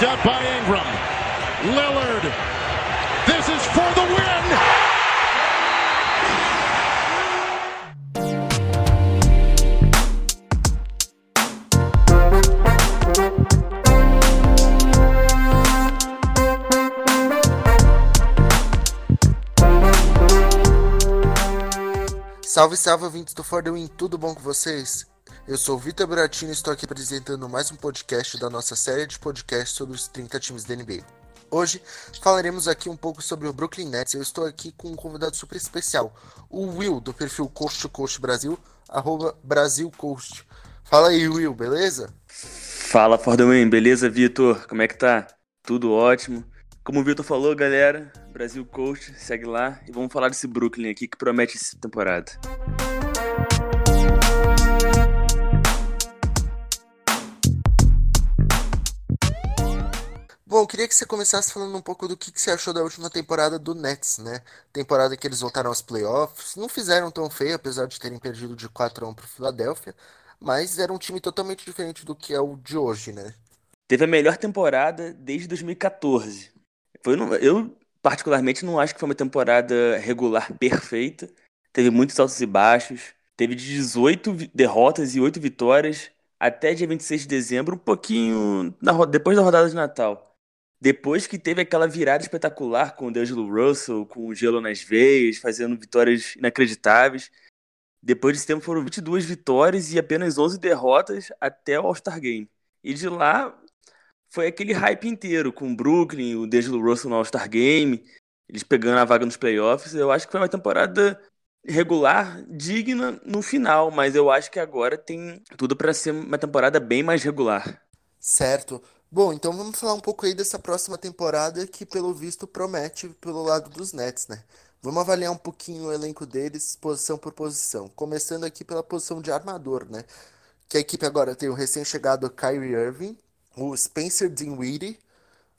picked up by Ingram. Lillard. This is for the win. Salve, salve, ouvintes do For The Win, tudo bom com vocês? Eu sou o Vitor Buratino e estou aqui apresentando mais um podcast da nossa série de podcasts sobre os 30 times da NBA. Hoje falaremos aqui um pouco sobre o Brooklyn Nets. Eu estou aqui com um convidado super especial, o Will, do perfil Coast to Coast Brasil, arroba Brasil Coast. Fala aí, Will, beleza? Fala, For The Win, beleza, Vitor? Como é que tá? Tudo ótimo. Como o Vitor falou, galera, Brasil Coach, segue lá e vamos falar desse Brooklyn aqui que promete essa temporada. Bom, queria que você começasse falando um pouco do que, que você achou da última temporada do Nets, né? Temporada que eles voltaram aos playoffs. Não fizeram tão feio, apesar de terem perdido de 4 a 1 para o Philadelphia. Mas era um time totalmente diferente do que é o de hoje, né? Teve a melhor temporada desde 2014. Foi, eu, particularmente, não acho que foi uma temporada regular perfeita. Teve muitos altos e baixos. Teve 18 derrotas e 8 vitórias até dia 26 de dezembro, um pouquinho na, depois da rodada de Natal. Depois que teve aquela virada espetacular com o D'Angelo Russell, com o gelo nas veias, fazendo vitórias inacreditáveis. Depois desse tempo foram 22 vitórias e apenas 11 derrotas até o All-Star Game. E de lá foi aquele hype inteiro, com o Brooklyn, o D'Angelo Russell no All-Star Game, eles pegando a vaga nos playoffs. Eu acho que foi uma temporada regular, digna no final, mas eu acho que agora tem tudo para ser uma temporada bem mais regular. Certo. Bom, então vamos falar um pouco aí dessa próxima temporada que, pelo visto, promete pelo lado dos Nets, né? Vamos avaliar um pouquinho o elenco deles, posição por posição. Começando aqui pela posição de armador, né? Que a equipe agora tem o recém-chegado Kyrie Irving, o Spencer Dinwiddie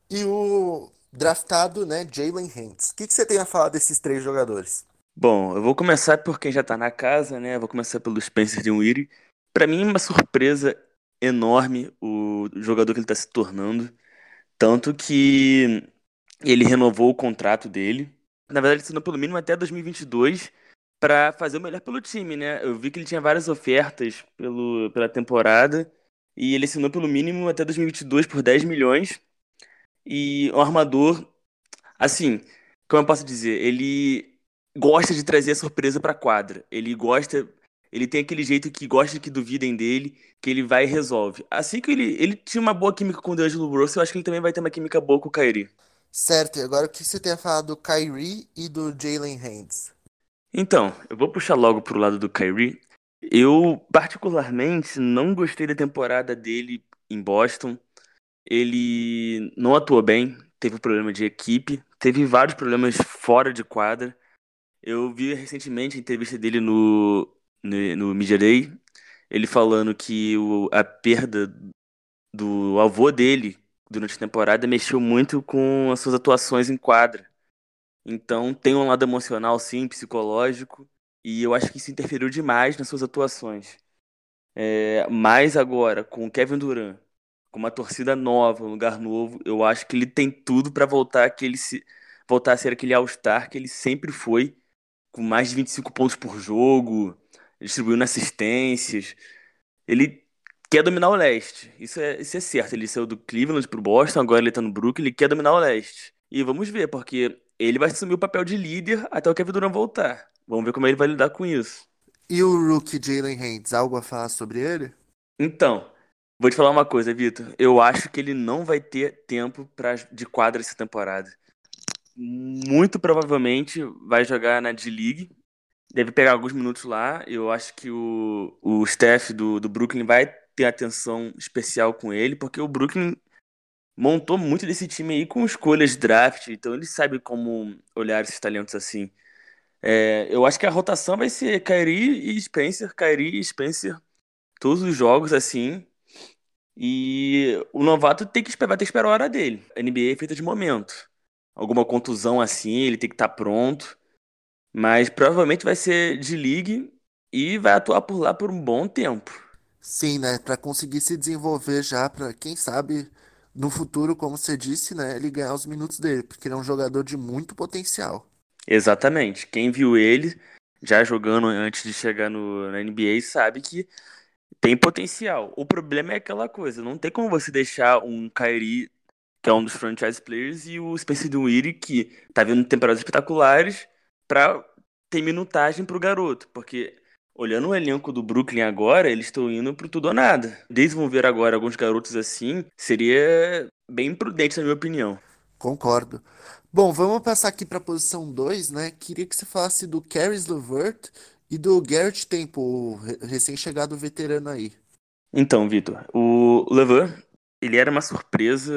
e o draftado, né, Jalen Hanks. O que, que você tem a falar desses três jogadores? Bom, eu vou começar por quem já tá na casa, né? vou começar pelo Spencer Dinwiddie. Para mim, uma surpresa enorme o jogador que ele está se tornando. Tanto que ele renovou o contrato dele. Na verdade, ele assinou pelo mínimo até 2022 para fazer o melhor pelo time, né? Eu vi que ele tinha várias ofertas pelo, pela temporada e ele assinou pelo mínimo até 2022 por 10 milhões. E o armador, assim, como eu posso dizer, ele gosta de trazer a surpresa para quadra. Ele gosta ele tem aquele jeito que gosta que duvidem dele, que ele vai e resolve. Assim que ele, ele tinha uma boa química com o D'Angelo Russell, eu acho que ele também vai ter uma química boa com o Kyrie. Certo, e agora o que você tem a falar do Kyrie e do Jalen Hands? Então, eu vou puxar logo pro lado do Kyrie. Eu, particularmente, não gostei da temporada dele em Boston. Ele não atuou bem, teve problema de equipe, teve vários problemas fora de quadra. Eu vi recentemente a entrevista dele no no, no Media Day, ele falando que o, a perda do avô dele durante a temporada mexeu muito com as suas atuações em quadra. Então tem um lado emocional, sim, psicológico, e eu acho que isso interferiu demais nas suas atuações. É, mas agora, com o Kevin Durant, com uma torcida nova, um lugar novo, eu acho que ele tem tudo para voltar, aquele, voltar a ser aquele All-Star que ele sempre foi, com mais de 25 pontos por jogo, distribuindo assistências. Ele quer dominar o leste. Isso é, isso é certo. Ele saiu do Cleveland pro Boston, agora ele tá no Brooklyn, ele quer dominar o leste. E vamos ver, porque ele vai assumir o papel de líder até o Kevin Durant voltar. Vamos ver como ele vai lidar com isso. E o rookie Jalen Haynes, algo a falar sobre ele? Então, vou te falar uma coisa, Vitor. Eu acho que ele não vai ter tempo pra, de quadra essa temporada. Muito provavelmente vai jogar na D-League, deve pegar alguns minutos lá. Eu acho que o, o staff do, do Brooklyn vai ter atenção especial com ele, porque o Brooklyn montou muito desse time aí com escolhas de draft, então ele sabe como olhar esses talentos assim. É, eu acho que a rotação vai ser Kyrie e Spencer, Kyrie e Spencer, todos os jogos assim. E o novato tem que, vai ter que esperar a hora dele. A NBA é feita de momento. Alguma contusão assim, ele tem que estar tá pronto. Mas provavelmente vai ser de league e vai atuar por lá por um bom tempo. Sim, né? Para conseguir se desenvolver já, para quem sabe no futuro, como você disse, né, ele ganhar os minutos dele, porque ele é um jogador de muito potencial. Exatamente. Quem viu ele já jogando antes de chegar no, na NBA sabe que tem potencial. O problema é aquela coisa, não tem como você deixar um Kyrie, que é um dos franchise players, e o Spencer Dinwiddie, que tá vindo temporadas espetaculares, pra ter minutagem pro garoto, porque olhando o elenco do Brooklyn agora, eles estão indo pro tudo ou nada. Desenvolver agora alguns garotos assim seria bem imprudente, na minha opinião. Concordo. Bom, vamos passar aqui para a posição 2, né? Queria que você falasse do Caris LeVert e do Garrett Temple, o re- recém-chegado veterano aí. Então, Vitor, o Levan, ele era uma surpresa,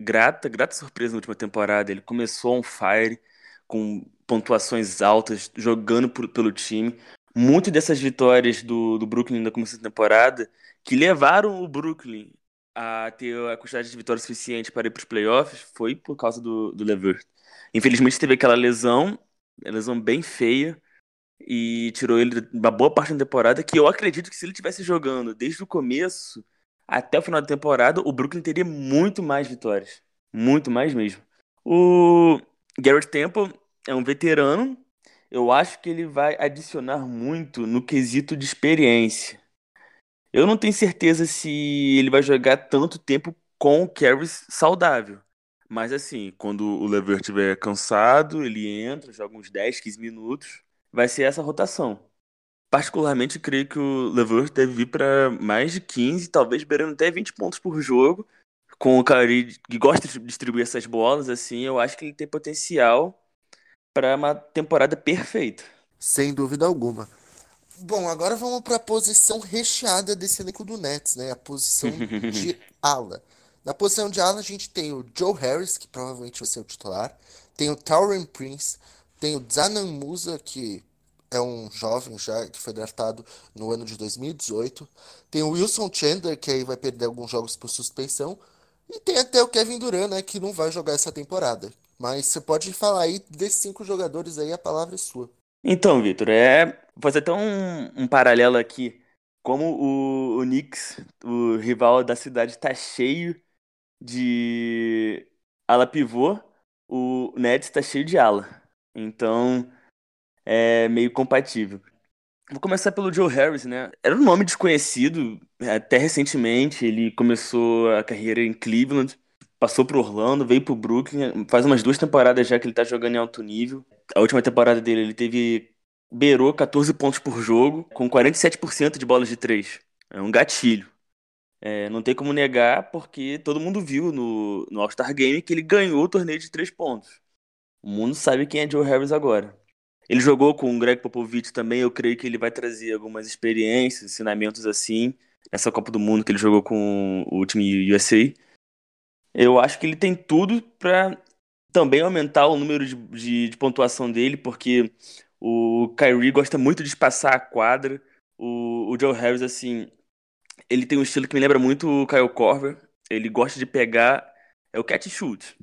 grata, grata surpresa na última temporada. Ele começou on fire, com pontuações altas, jogando por- pelo time. Muitas dessas vitórias do, do Brooklyn no começo da temporada, que levaram o Brooklyn a ter a quantidade de vitórias suficiente para ir para os playoffs, foi por causa do, do LeVert. Infelizmente teve aquela lesão, lesão bem feia, e tirou ele uma boa parte da temporada, que eu acredito que se ele tivesse jogando desde o começo até o final da temporada, o Brooklyn teria muito mais vitórias. Muito mais mesmo. O Garrett Temple é um veterano. Eu acho que ele vai adicionar muito no quesito de experiência. Eu não tenho certeza se ele vai jogar tanto tempo com o Caris saudável. Mas assim, quando o Levert estiver cansado, ele entra, joga uns 10, 15 minutos. Vai ser essa rotação. Particularmente, creio que o Levert deve vir para mais de 15, talvez beirando até 20 pontos por jogo. Com o Kyrie, que gosta de distribuir essas bolas, assim, eu acho que ele tem potencial para uma temporada perfeita. Sem dúvida alguma. Bom, agora vamos para a posição recheada desse elenco do Nets, né? A posição de ala. Na posição de ala a gente tem o Joe Harris, que provavelmente vai ser o titular. Tem o Taurean Prince. Tem o Zanan Musa, que é um jovem já, que foi draftado no ano de 2018. Tem o Wilson Chandler, que aí vai perder alguns jogos por suspensão. E tem até o Kevin Durant, né, que não vai jogar essa temporada. Mas você pode falar aí desses cinco jogadores aí, a palavra é sua. Então, Vitor, é. Fazer até um, um paralelo aqui. Como o, o Knicks, o rival da cidade, tá cheio de ala pivô, o Nets tá cheio de ala. Então, é meio compatível. Vou começar pelo Joe Harris, né? Era um nome desconhecido até recentemente. Ele começou a carreira em Cleveland, passou pro Orlando, veio pro Brooklyn. Faz umas duas temporadas já que ele tá jogando em alto nível. A última temporada dele, ele teve. Beirou 14 pontos por jogo, com 47% de bolas de três. É um gatilho. É, não tem como negar, porque todo mundo viu no, no All-Star Game que ele ganhou o torneio de três pontos. O mundo sabe quem é Joe Harris agora. Ele jogou com o Greg Popovich também, eu creio que ele vai trazer algumas experiências, ensinamentos assim, nessa Copa do Mundo que ele jogou com o time USA. Eu acho que ele tem tudo para também aumentar o número de, de, de, pontuação dele, porque o Kyrie gosta muito de espaçar a quadra. O, o Joe Harris, assim, ele tem um estilo que me lembra muito o Kyle Korver. Ele gosta de pegar. É o catch shoot.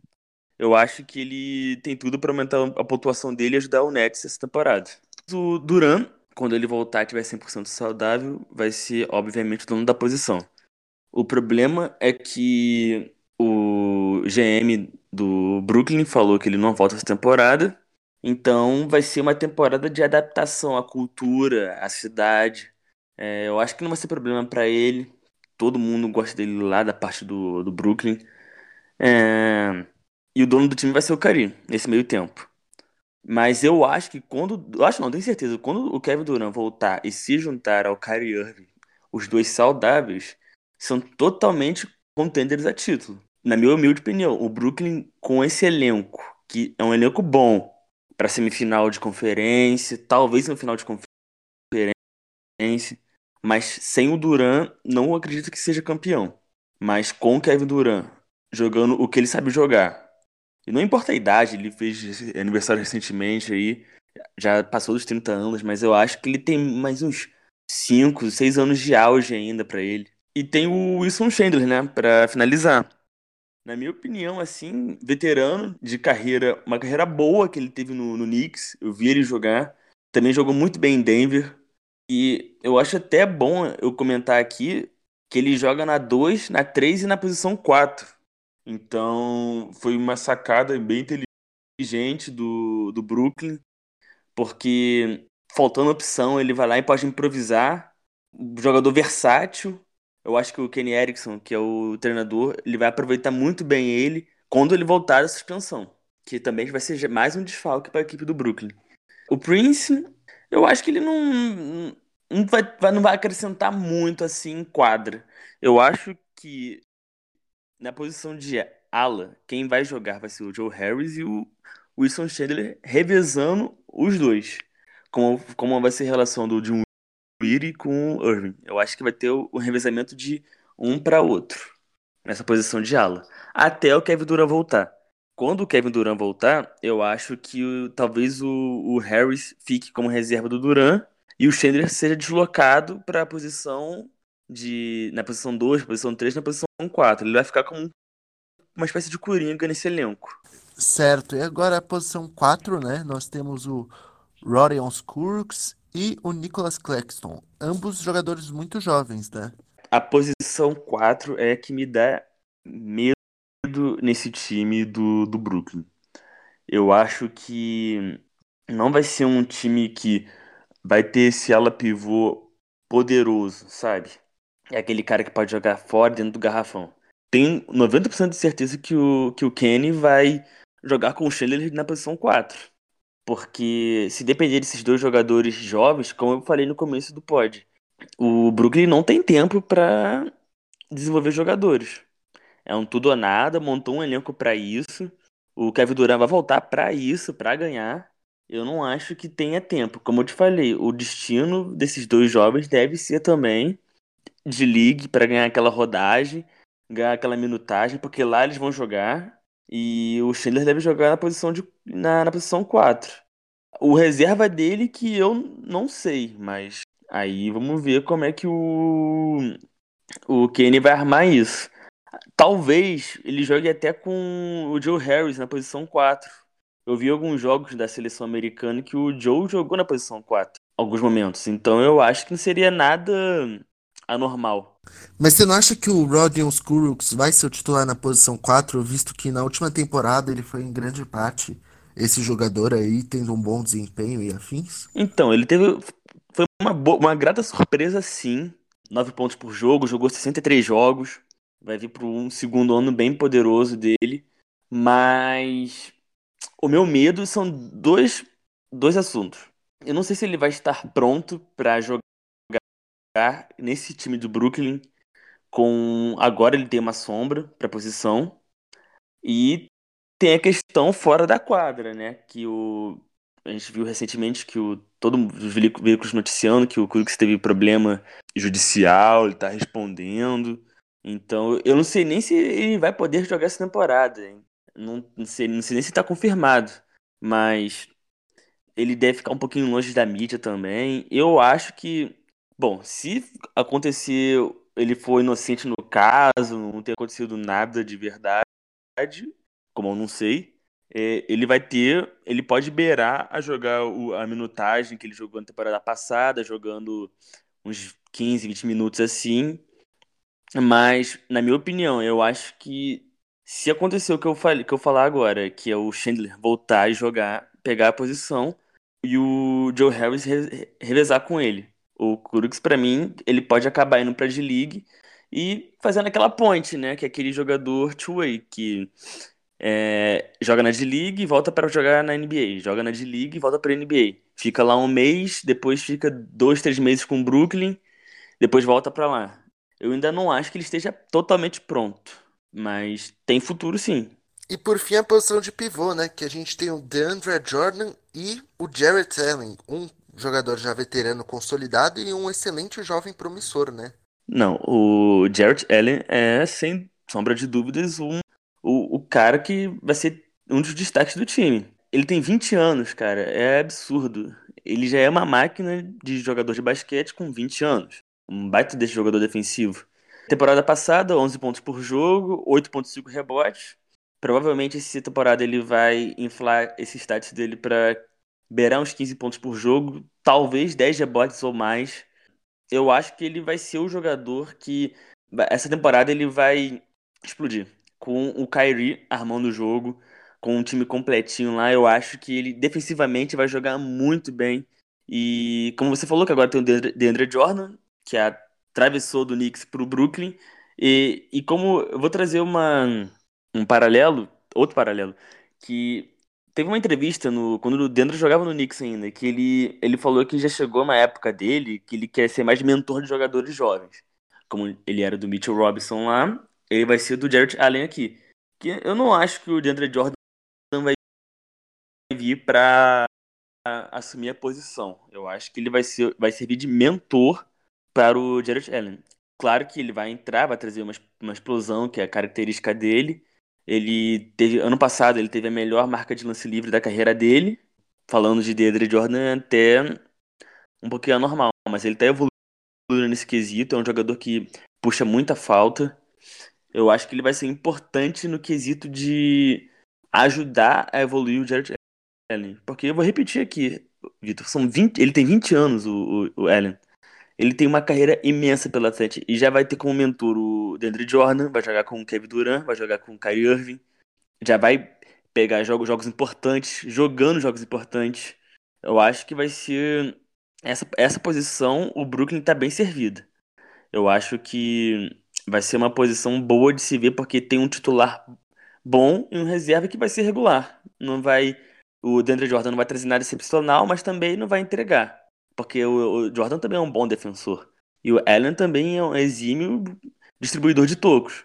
Eu acho que ele tem tudo para aumentar a pontuação dele e ajudar o Nets essa temporada. O Duran, quando ele voltar e tiver 100% saudável, vai ser, obviamente, o dono da posição. O problema é que o GM do Brooklyn falou que ele não volta essa temporada. Então vai ser uma temporada de adaptação à cultura, à cidade. É, eu acho que não vai ser problema para ele. Todo mundo gosta dele lá da parte do, do Brooklyn. É, e o dono do time vai ser o Karim, nesse meio tempo. Mas eu acho que quando. Eu acho não, tenho certeza. Quando o Kevin Durant voltar e se juntar ao Kyrie Irving, os dois saudáveis, são totalmente contenders a título. Na minha humilde opinião, o Brooklyn, com esse elenco, que é um elenco bom para semifinal de conferência, talvez no final de conferência, mas sem o Durant, não acredito que seja campeão. Mas com o Kevin Durant jogando o que ele sabe jogar, e não importa a idade, ele fez aniversário recentemente aí, já passou dos 30 anos, mas eu acho que ele tem mais uns 5, 6 anos de auge ainda para ele. E tem o Wilson Chandler, né, para finalizar. Na minha opinião, assim, veterano de carreira, uma carreira boa que ele teve no, no Knicks, eu vi ele jogar. Também jogou muito bem em Denver. E eu acho até bom eu comentar aqui que ele joga na 2, na 3 e na posição 4 Então, foi uma sacada bem inteligente do, do Brooklyn, porque faltando opção, ele vai lá e pode improvisar. Jogador versátil. Eu acho que o Kenny Erickson, que é o treinador, ele vai aproveitar muito bem ele quando ele voltar da suspensão, que também vai ser mais um desfalque para a equipe do Brooklyn. O Prince, eu acho que ele não, não, vai, não vai acrescentar muito assim em quadra. Eu acho que na posição de ala, quem vai jogar vai ser o Joe Harris e o Wilson Chandler revezando os dois. Como, como vai ser a relação do Jim Weary com o Irving. Eu acho que vai ter o, o revezamento de um para outro nessa posição de ala. Até o Kevin Durant voltar. Quando o Kevin Durant voltar, eu acho que o, talvez o, o Harris fique como reserva do Durant e o Chandler seja deslocado para a posição de na posição 2, posição 3, na posição 4. Ele vai ficar como uma espécie de coringa nesse elenco. Certo. E agora a posição 4, né? Nós temos o Rodion Skurks e o Nicholas Claxton. Ambos jogadores muito jovens, né? A posição 4 é que me dá medo nesse time do, do Brooklyn. Eu acho que não vai ser um time que vai ter esse ala pivô poderoso, sabe? É aquele cara que pode jogar fora dentro do garrafão. Tem 90% de certeza que o, que o Kenny vai jogar com o Schiller na posição 4. Porque se depender desses dois jogadores jovens, como eu falei no começo do pod, o Brooklyn não tem tempo para desenvolver jogadores. É um tudo ou nada, montou um elenco para isso. O Kevin Durant vai voltar para isso, para ganhar. Eu não acho que tenha tempo. Como eu te falei, o destino desses dois jovens deve ser também de league para ganhar aquela rodagem, ganhar aquela minutagem, porque lá eles vão jogar e o Schindler deve jogar na posição de na, na posição 4. O reserva dele que eu não sei, mas aí vamos ver como é que o o Kenny vai armar isso. Talvez ele jogue até com o Joe Harris na posição 4. Eu vi alguns jogos da seleção americana que o Joe jogou na posição 4 alguns momentos. Então eu acho que não seria nada anormal. Mas você não acha que o Rodion Skurux vai ser o titular na posição 4, visto que na última temporada ele foi em grande parte esse jogador aí tendo um bom desempenho e afins? Então, ele teve. Foi uma, uma grata surpresa, sim. 9 pontos por jogo, jogou 63 jogos. Vai vir para um segundo ano bem poderoso dele. Mas o meu medo são dois, dois assuntos. Eu não sei se ele vai estar pronto para jogar nesse time do Brooklyn com agora ele tem uma sombra para posição e tem a questão fora da quadra, né? Que o a gente viu recentemente que o todo os veículos noticiando que o Cruz teve problema judicial, ele tá respondendo. Então, eu não sei nem se ele vai poder jogar essa temporada. Não, não, sei, não sei nem se tá confirmado. Mas ele deve ficar um pouquinho longe da mídia também. Eu acho que Bom, se acontecer, ele for inocente no caso, não ter acontecido nada de verdade, como eu não sei, é, ele vai ter, ele pode beirar a jogar o, a minutagem que ele jogou na temporada passada, jogando uns 15, 20 minutos assim. Mas, na minha opinião, eu acho que se acontecer o que eu falei, que eu falar agora, que é o Chandler voltar e jogar, pegar a posição e o Joe Harris re revezar com ele. O Kurux, para mim, ele pode acabar indo pra D-League e fazendo aquela ponte, né? Que é aquele jogador two-way, que é, joga na D-League e volta para jogar na NBA. Joga na D-League e volta pra NBA. Fica lá um mês, depois fica dois, três meses com o Brooklyn, depois volta para lá. Eu ainda não acho que ele esteja totalmente pronto, mas tem futuro sim. E por fim a posição de pivô, né? Que a gente tem o DeAndre Jordan e o Jarrett Allen. Um jogador já veterano consolidado e um excelente jovem promissor, né? Não, o Jarrett Allen é, sem sombra de dúvidas, um, o, o cara que vai ser um dos destaques do time. Ele tem 20 anos, cara, é absurdo. Ele já é uma máquina de jogador de basquete com 20 anos. Um baita desse jogador defensivo. Temporada passada, 11 pontos por jogo, 8.5 rebotes. Provavelmente essa temporada ele vai inflar esse status dele para beirar uns 15 pontos por jogo, talvez 10 rebotes ou mais. Eu acho que ele vai ser o jogador que essa temporada ele vai explodir. com o Kyrie armando o jogo, com um time completinho lá, eu acho que ele defensivamente vai jogar muito bem. E como você falou que agora tem o DeAndre Jordan, que atravessou do Knicks para o Brooklyn, e, e como eu vou trazer uma, um paralelo, outro paralelo, que teve uma entrevista no, quando o Dendro jogava no Knicks ainda, que ele, ele falou que já chegou uma época dele que ele quer ser mais mentor de jogadores jovens. Como ele era do Mitchell Robinson lá, ele vai ser do Jarrett Allen aqui. Que eu não acho que o DeAndre Jordan vai vir para assumir a posição. Eu acho que ele vai, ser, vai servir de mentor para o Jarrett Allen. Claro que ele vai entrar, vai trazer uma, uma explosão, que é a característica dele. Ele teve, ano passado, ele teve a melhor marca de lance livre da carreira dele. Falando de Deandre Jordan, até um pouquinho anormal, mas ele tá evoluindo nesse quesito. É um jogador que puxa muita falta. Eu acho que ele vai ser importante no quesito de ajudar a evoluir o Jared Allen. Porque eu vou repetir aqui, Vitor, são 20, ele tem 20 anos, o, o, o Allen. Ele tem uma carreira imensa pela frente e já vai ter como mentor o DeAndre Jordan, vai jogar com o Kevin Durant, vai jogar com o Kyrie Irving, já vai pegar jogos, jogos importantes, jogando jogos importantes. Eu acho que vai ser essa, essa posição, o Brooklyn tá bem servido. Eu acho que vai ser uma posição boa de se ver porque tem um titular bom e um reserva que vai ser regular. Não vai o DeAndre Jordan não vai trazer nada excepcional, mas também não vai entregar. Porque o, o Jordan também é um bom defensor. E o Allen também é um exímio distribuidor de tocos.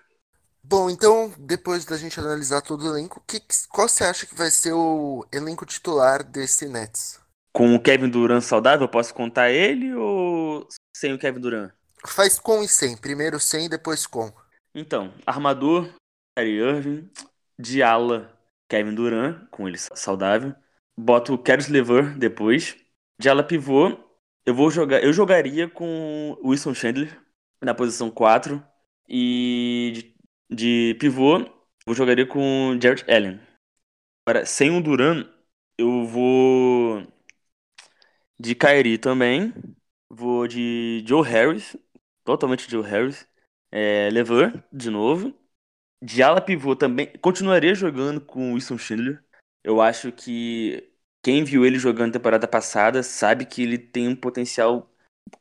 Bom, então, depois da gente analisar todo o elenco, que, qual você acha que vai ser o elenco titular desse Nets? Com o Kevin Durant saudável, posso contar ele ou sem o Kevin Durant? Faz com e sem. Primeiro sem, depois com. Então, armador, Kyrie Irving, de ala, Kevin Durant, com ele saudável. Boto o Caris Lever depois. De ala pivô, eu vou jogar. Eu jogaria com Wilson Chandler na posição 4. E de, de pivô, eu jogaria com Jared Allen. Agora, sem o Duran, eu vou de Kyrie também. Vou de Joe Harris. Totalmente Joe Harris. É, de novo. De ala pivô também. Continuaria jogando com Wilson Chandler. Eu acho que quem viu ele jogando temporada passada sabe que ele tem um potencial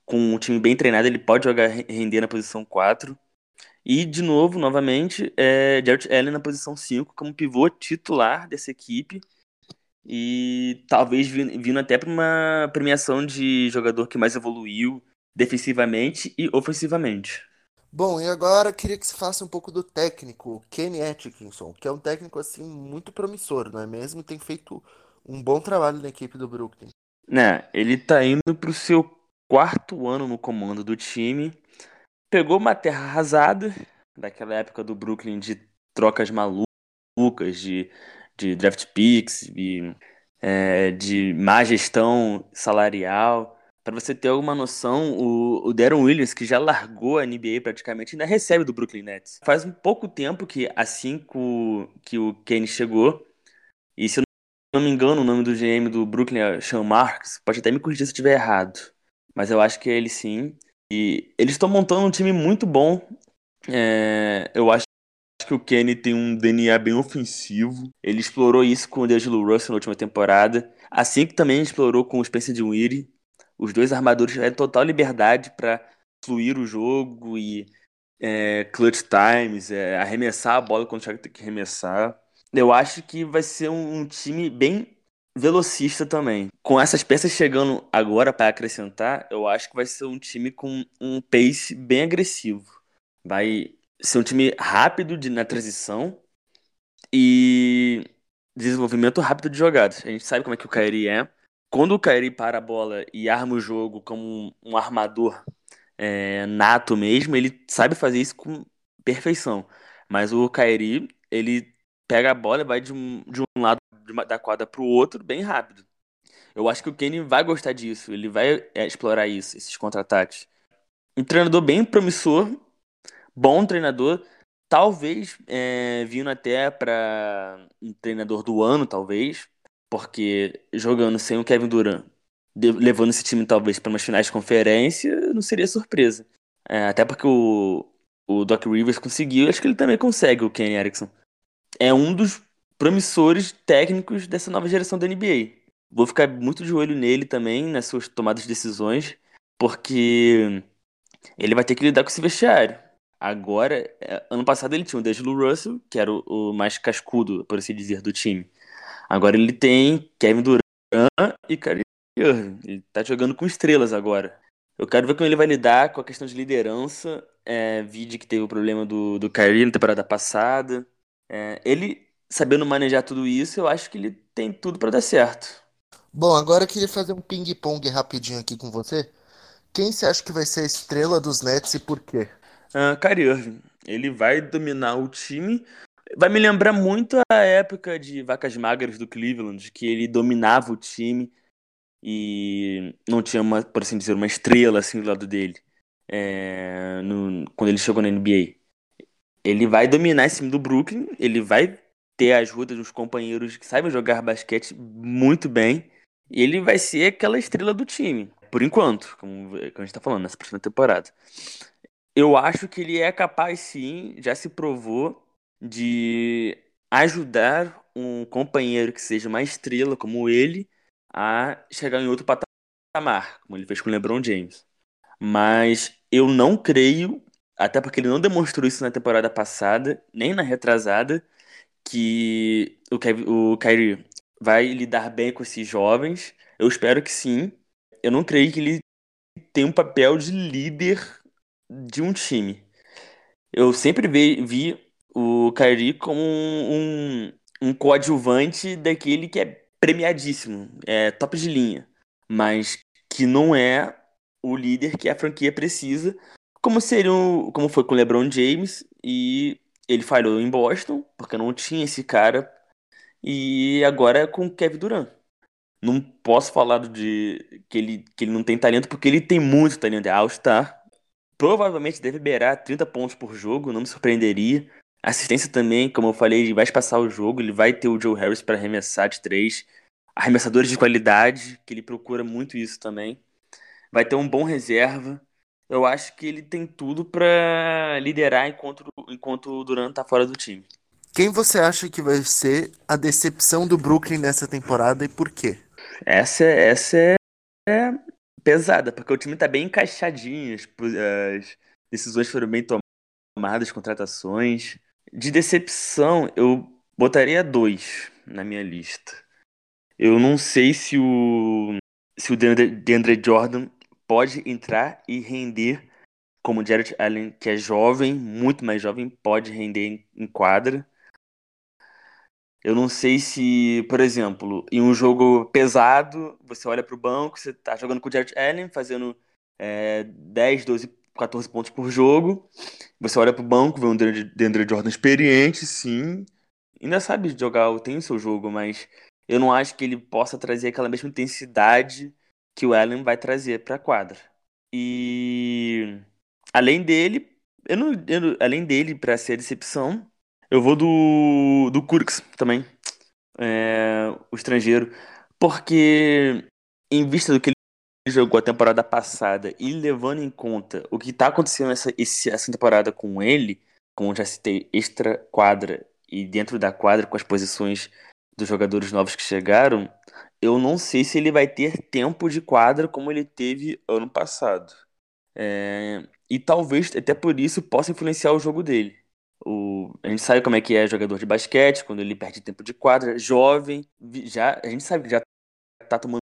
com um time bem treinado, ele pode jogar render na posição 4. E, de novo, novamente, é Jarrett Allen na posição 5, como pivô titular dessa equipe. E talvez vindo até para uma premiação de jogador que mais evoluiu defensivamente e ofensivamente. Bom, e agora queria que você faça um pouco do técnico, Kenny Atkinson, que é um técnico assim muito promissor, não é mesmo? Tem feito um bom trabalho na equipe do Brooklyn. Né, ele tá indo pro seu quarto ano no comando do time. Pegou uma terra arrasada, daquela época do Brooklyn de trocas malucas, de, de draft picks, de, é, de má gestão salarial. Para você ter alguma noção, o, o Darren Williams, que já largou a NBA praticamente, ainda recebe do Brooklyn Nets. Faz um pouco tempo que, assim que o, que o Kane chegou, e se não me engano, o nome do GM do Brooklyn é Sean Marks. Pode até me corrigir se eu estiver errado. Mas eu acho que é ele sim. E eles estão montando um time muito bom. É, eu acho que o Kenny tem um DNA bem ofensivo. Ele explorou isso com o D'Angelo Russell na última temporada. Assim que também explorou com o Spencer Dinwiddie. Os dois armadores tiveram total liberdade para fluir o jogo e é, clutch times, é, arremessar a bola quando tiver que arremessar eu acho que vai ser um, time bem velocista também. Com essas peças chegando agora para acrescentar, eu acho que vai ser um time com um pace bem agressivo. Vai ser um time rápido de, na transição e desenvolvimento rápido de jogadas. A gente sabe como é que o Kairi é. Quando o Kairi para a bola e arma o jogo como um, um armador é, nato mesmo, ele sabe fazer isso com perfeição. Mas o Kairi, ele pega a bola e vai de um, de um lado da quadra para o outro bem rápido. Eu acho que o Kenny vai gostar disso, ele vai é, explorar isso, esses contra-ataques. Um treinador bem promissor, bom treinador, talvez é, vindo até para um treinador do ano, talvez, porque jogando sem o Kevin Durant, levando esse time talvez para umas finais de conferência, não seria surpresa. É, até porque o, o Doc Rivers conseguiu, acho que ele também consegue, o Kenny Erickson. É um dos promissores técnicos dessa nova geração da NBA. Vou ficar muito de olho nele também, nas suas tomadas de decisões, porque ele vai ter que lidar com esse vestiário. Agora, é, ano passado ele tinha o D'Angelo Russell, que era o, mais cascudo, por assim dizer, do time. Agora ele tem Kevin Durant e Kyrie Irving. Ele tá jogando com estrelas agora. Eu quero ver como ele vai lidar com a questão de liderança. É, vídeo que teve o problema do, do Kyrie na temporada passada. É, ele, sabendo manejar tudo isso, eu acho que ele tem tudo para dar certo. Bom, agora eu queria fazer um ping-pong rapidinho aqui com você. Quem você acha que vai ser a estrela dos Nets e por quê? Uh, Kyrie Irving. Ele vai dominar o time. Vai me lembrar muito a época de vacas magras do Cleveland, que ele dominava o time e não tinha, uma, por assim dizer, uma estrela assim do lado dele. É, no, quando ele chegou na NBA. Ele vai dominar esse time do Brooklyn, ele vai ter a ajuda dos companheiros que sabem jogar basquete muito bem, e ele vai ser aquela estrela do time, por enquanto, como, como a gente está falando, nessa próxima temporada. Eu acho que ele é capaz, sim, já se provou, de ajudar um companheiro que seja uma estrela como ele a chegar em outro patamar, como ele fez com o LeBron James. Mas eu não creio, até porque ele não demonstrou isso na temporada passada, nem na retrasada, que o, Kev, o Kyrie vai lidar bem com esses jovens. Eu espero que sim. Eu não creio que ele tem um papel de líder de um time. Eu sempre vi, vi o Kyrie como um, um, um coadjuvante daquele que é premiadíssimo, é top de linha, mas que não é o líder que a franquia precisa, como seria como foi com o LeBron James e ele falhou em Boston porque não tinha esse cara e agora é com o Kevin Durant. Não posso falar de que ele, que ele não tem talento porque ele tem muito talento, é All-Star. Provavelmente deve beirar 30 pontos por jogo, não me surpreenderia. Assistência também, como eu falei, ele vai passar o jogo, ele vai ter o Joe Harris para arremessar de três. Arremessadores de qualidade, que ele procura muito isso também. Vai ter um bom reserva. Eu acho que ele tem tudo para liderar enquanto, enquanto o Durant tá fora do time. Quem você acha que vai ser a decepção do Brooklyn nessa temporada e por quê? Essa, essa é, é pesada, porque o time tá bem encaixadinho, as, as decisões foram bem tomadas, contratações. De decepção, eu botaria dois na minha lista. Eu não sei se o, se o DeAndre Jordan pode entrar e render como o Jared Allen, que é jovem, muito mais jovem, pode render em quadra. Eu não sei se, por exemplo, em um jogo pesado, você olha para o banco, você está jogando com o Jared Allen, fazendo é, 10, 12 14 pontos por jogo. Você olha pro banco, vê um Deandre Jordan experiente, sim. Ainda sabe jogar, tem o seu jogo, mas eu não acho que ele possa trazer aquela mesma intensidade que o Allen vai trazer pra quadra. E além dele, eu não, eu, além dele, para ser a decepção, eu vou do, do Kurks também. É, o estrangeiro. Porque, em vista do que jogou a temporada passada e levando em conta o que está acontecendo essa, essa temporada com ele, como já citei, extra quadra e dentro da quadra com as posições dos jogadores novos que chegaram, eu não sei se ele vai ter tempo de quadra como ele teve ano passado. É, e talvez até por isso possa influenciar o jogo dele. O, a gente sabe como é que é jogador de basquete, quando ele perde tempo de quadra, jovem, já, a gente sabe que já está tomando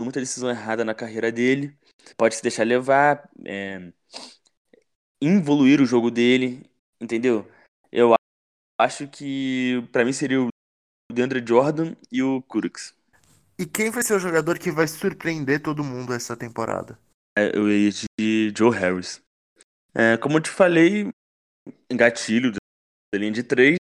muita decisão errada na carreira dele, pode se deixar levar, é, involuir o jogo dele, entendeu? Eu acho que para mim seria o DeAndre Jordan e o Kurix. E quem vai ser o jogador que vai surpreender todo mundo essa temporada? É, eu ia de Joe Harris. É, como eu te falei, gatilho da linha de 3,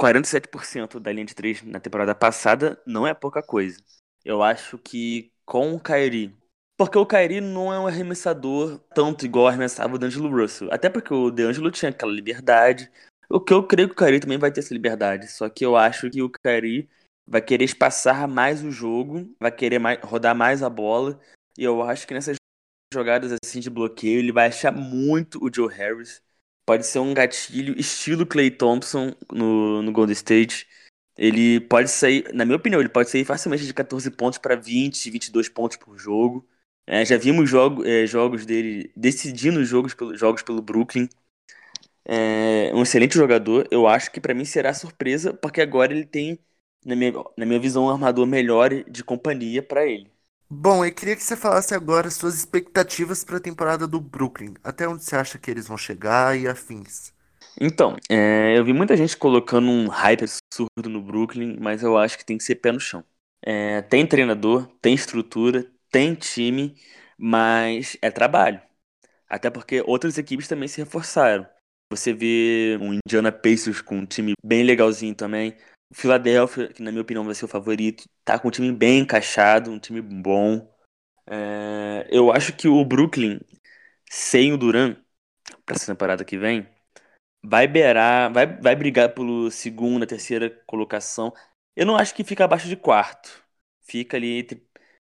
47% da linha de 3 na temporada passada não é pouca coisa. Eu acho que com o Kyrie. Porque o Kyrie não é um arremessador tanto igual arremessava o D'Angelo Russell. Até porque o D'Angelo tinha aquela liberdade. O que eu creio que o Kyrie também vai ter essa liberdade. Só que eu acho que o Kyrie vai querer espaçar mais o jogo, vai querer mais, rodar mais a bola. E eu acho que nessas jogadas assim de bloqueio, ele vai achar muito o Joe Harris. Pode ser um gatilho estilo Clay Thompson no, no Golden State. Ele pode sair, na minha opinião, ele pode sair facilmente de 14 pontos para 20, 22 pontos por jogo. É, já vimos jogo, é, jogos dele decidindo jogos pelo, jogos pelo Brooklyn. É um excelente jogador. Eu acho que para mim será surpresa, porque agora ele tem, na minha, na minha visão, um armador melhor de companhia para ele. Bom, eu queria que você falasse agora suas expectativas para a temporada do Brooklyn. Até onde você acha que eles vão chegar e afins? Então, é, eu vi muita gente colocando um hype absurdo no Brooklyn, mas eu acho que tem que ser pé no chão. É, tem treinador, tem estrutura, tem time, mas é trabalho. Até porque outras equipes também se reforçaram. Você vê um Indiana Pacers com um time bem legalzinho também. O Philadelphia, que na minha opinião vai ser o favorito, tá com um time bem encaixado, um time bom. É, eu acho que o Brooklyn, sem o Duran, para essa temporada que vem, vai beirar, vai, vai brigar pelo segunda, terceira colocação. Eu não acho que fica abaixo de quarto. Fica ali entre.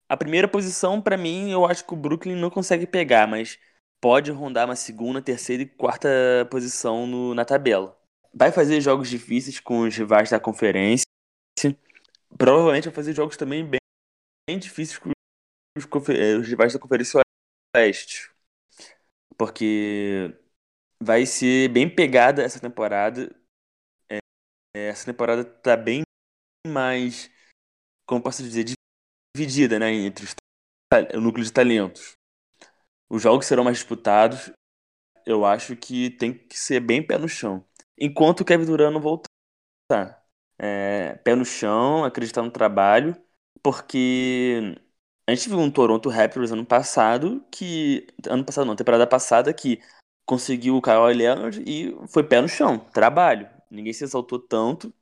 A primeira posição, para mim, eu acho que o Brooklyn não consegue pegar, mas pode rondar uma segunda, terceira e quarta posição no, na tabela. Vai fazer jogos difíceis com os rivais da conferência. Provavelmente vai fazer jogos também bem, bem difíceis com os, os rivais da Conferência Oeste. Porque vai ser bem pegada essa temporada. É, essa temporada tá bem mais, como posso dizer, dividida, né, entre os, o núcleo de talentos. Os jogos serão mais disputados. Eu acho que tem que ser bem pé no chão. Enquanto o Kevin Durant não voltar. É, pé no chão, acreditar no trabalho, porque a gente viu um Toronto Raptors ano passado que. Ano passado não, temporada passada que conseguiu o Kawhi Leonard e foi pé no chão, trabalho. Ninguém se exaltou tanto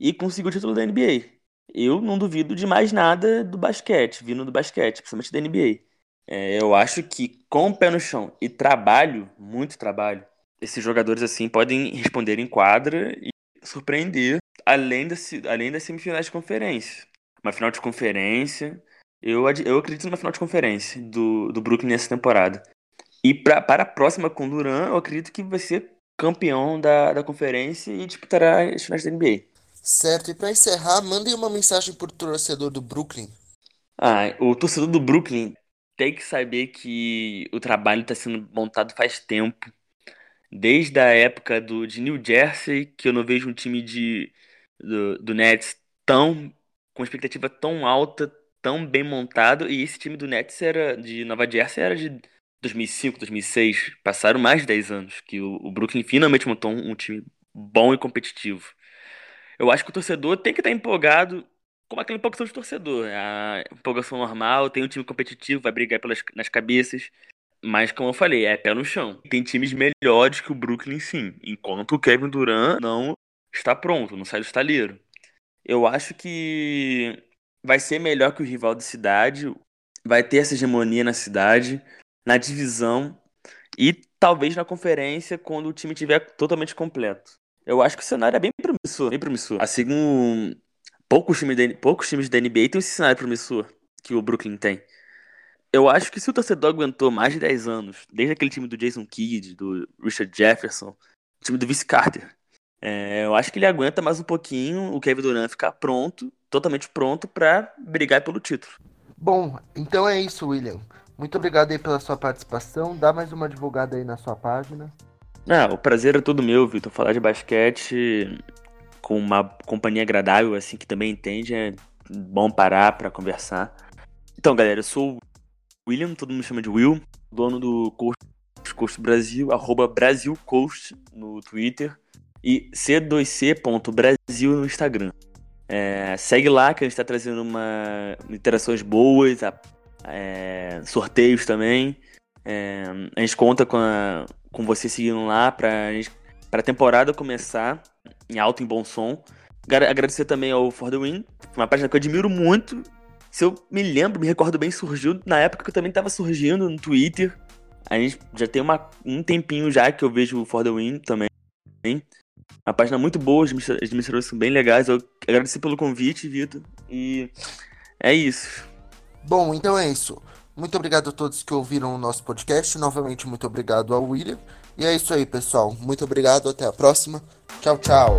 e conseguiu o título da NBA. Eu não duvido de mais nada do basquete, vindo do basquete, principalmente da NBA. É, eu acho que com o pé no chão e trabalho, muito trabalho, esses jogadores assim podem responder em quadra e surpreender além, desse, além das semifinais de conferência. Uma final de conferência, eu, eu acredito numa final de conferência do, do Brooklyn nessa temporada. E pra, para a próxima com o Duran, eu acredito que vai ser campeão da, da conferência e disputará as finais da NBA. Certo, e para encerrar, mandem uma mensagem para o torcedor do Brooklyn. Ah, o torcedor do Brooklyn tem que saber que o trabalho está sendo montado faz tempo. Desde a época do, de New Jersey, que eu não vejo um time de, do, do Nets tão com expectativa tão alta, tão bem montado. E esse time do Nets era de Nova Jersey era de 2005, 2006, passaram mais de 10 anos que o, o Brooklyn finalmente montou um, um, time bom e competitivo. Eu acho que o torcedor tem que estar empolgado com aquela empolgação de torcedor. A empolgação normal, tem um time competitivo, vai brigar pelas, nas cabeças. Mas, como eu falei, é pé no chão. Tem times melhores que o Brooklyn, sim. Enquanto o Kevin Durant não está pronto, não sai do estaleiro. Eu acho que vai ser melhor que o rival da cidade. Vai ter essa hegemonia na cidade na divisão e talvez na conferência quando o time tiver totalmente completo. Eu acho que o cenário é bem promissor, bem promissor. Assim como poucos times, da, poucos times da NBA têm esse cenário promissor que o Brooklyn tem. Eu acho que se o torcedor aguentou mais de 10 anos, desde aquele time do Jason Kidd, do Richard Jefferson, time do Vince Carter, é, eu acho que ele aguenta mais um pouquinho o Kevin Durant ficar pronto, totalmente pronto para brigar pelo título. Bom, então é isso, William. Muito obrigado aí pela sua participação. Dá mais uma divulgada aí na sua página. Ah, o prazer é todo meu, Vitor. Falar de basquete com uma companhia agradável, assim, que também entende, é bom parar para conversar. Então, galera, eu sou o William, todo mundo chama de Will, dono do Coast, Coast Brasil, arroba BrasilCoast no Twitter e c2c.brasil no Instagram. É, segue lá que a gente está trazendo uma interações boas, é, sorteios também. É, a gente conta com, a, com você seguindo lá para a temporada começar em alto e bom som. Agradecer também ao For the Win, uma página que eu admiro muito. Se eu me lembro, me recordo bem, surgiu na época que eu também estava surgindo no Twitter. A gente já tem uma, um tempinho já que eu vejo o For the Win também. Uma página muito boa, os administradores são bem legais. Eu agradeço pelo convite, Vitor. E é isso. Bom, então é isso. Muito obrigado a todos que ouviram o nosso podcast. Novamente, muito obrigado ao William. E é isso aí, pessoal. Muito obrigado. Até a próxima. Tchau, tchau.